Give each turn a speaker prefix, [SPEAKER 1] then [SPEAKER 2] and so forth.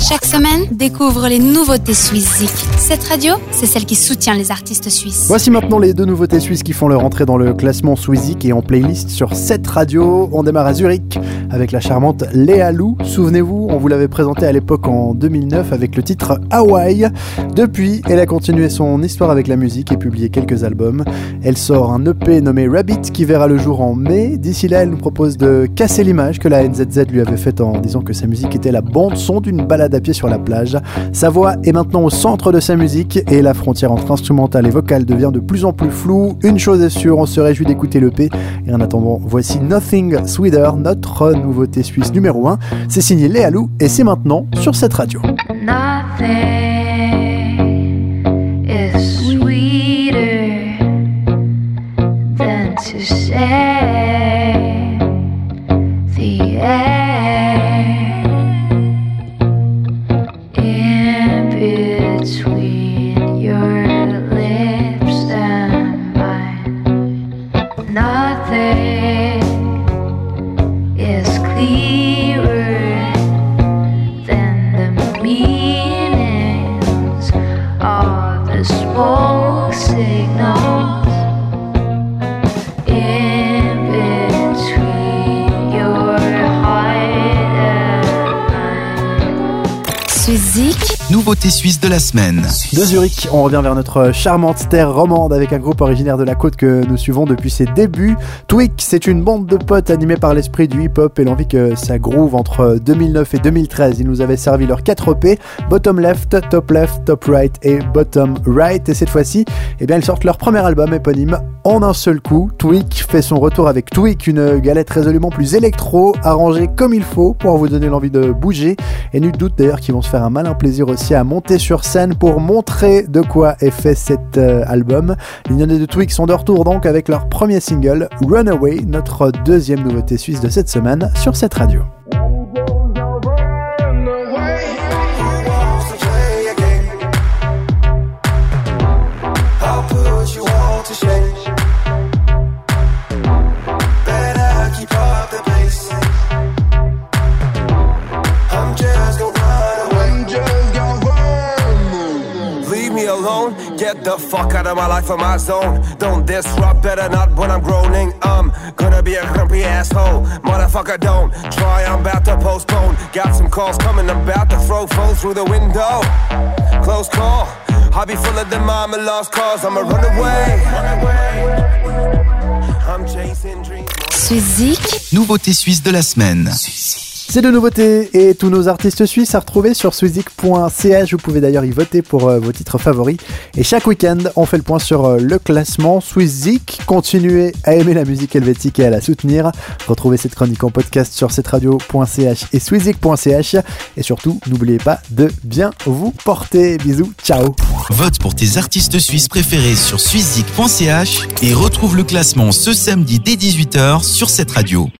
[SPEAKER 1] Chaque semaine, découvre les nouveautés suisses Cette radio, c'est celle qui soutient les artistes suisses.
[SPEAKER 2] Voici maintenant les deux nouveautés suisses qui font leur entrée dans le classement Swizik et en playlist sur cette radio. On démarre à Zurich avec la charmante Léa Lou. Souvenez-vous, on vous l'avait présentée à l'époque en 2009 avec le titre Hawaii. Depuis, elle a continué son histoire avec la musique et publié quelques albums. Elle sort un EP nommé Rabbit qui verra le jour en mai. D'ici là, elle nous propose de casser l'image que la NZZ lui avait faite en disant que sa musique était la bande son d'une balade à pied sur la plage. Sa voix est maintenant au centre de sa musique et la frontière entre instrumental et vocal devient de plus en plus floue. Une chose est sûre, on se réjouit d'écouter l'EP. Et en attendant, voici Nothing Sweeter, notre nouveauté suisse numéro 1. C'est signé Léa Lou et c'est maintenant sur cette radio.
[SPEAKER 3] Nouveauté suisse de la semaine.
[SPEAKER 2] De Zurich, on revient vers notre charmante terre romande avec un groupe originaire de la côte que nous suivons depuis ses débuts. Twig, c'est une bande de potes animés par l'esprit du hip-hop et l'envie que ça groove entre 2009 et 2013. Ils nous avaient servi leurs 4 EP, Bottom Left, Top Left, Top Right et Bottom Right. Et cette fois-ci, eh bien, ils sortent leur premier album éponyme en un seul coup. Twig fait son retour avec Twig, une galette résolument plus électro, arrangée comme il faut pour vous donner l'envie de bouger. Et nul doute d'ailleurs qu'ils vont se faire un malin plaisir aussi à monter sur scène pour montrer de quoi est fait cet euh, album. Les de Twix sont de retour donc avec leur premier single Runaway, notre deuxième nouveauté suisse de cette semaine sur cette radio.
[SPEAKER 4] Get the fuck out of my life, of my zone. Don't disrupt, better not when I'm groaning. I'm gonna be a grumpy asshole. Motherfucker, don't try, I'm about to postpone. Got some calls coming, I'm about to throw phones through the window. Close call. I'll be full of them, I'm a lost cause. I'm a runaway. I'm chasing dreams.
[SPEAKER 3] Suizik. Nouveauté suisse de la semaine.
[SPEAKER 2] C'est de nouveautés et tous nos artistes suisses à retrouver sur swizik.ch. Vous pouvez d'ailleurs y voter pour euh, vos titres favoris. Et chaque week-end, on fait le point sur euh, le classement Swizik. Continuez à aimer la musique helvétique et à la soutenir. Retrouvez cette chronique en podcast sur cette radio.ch et swizik.ch. Et surtout, n'oubliez pas de bien vous porter. Bisous, ciao.
[SPEAKER 3] Vote pour tes artistes suisses préférés sur swizik.ch et retrouve le classement ce samedi dès 18h sur cette radio.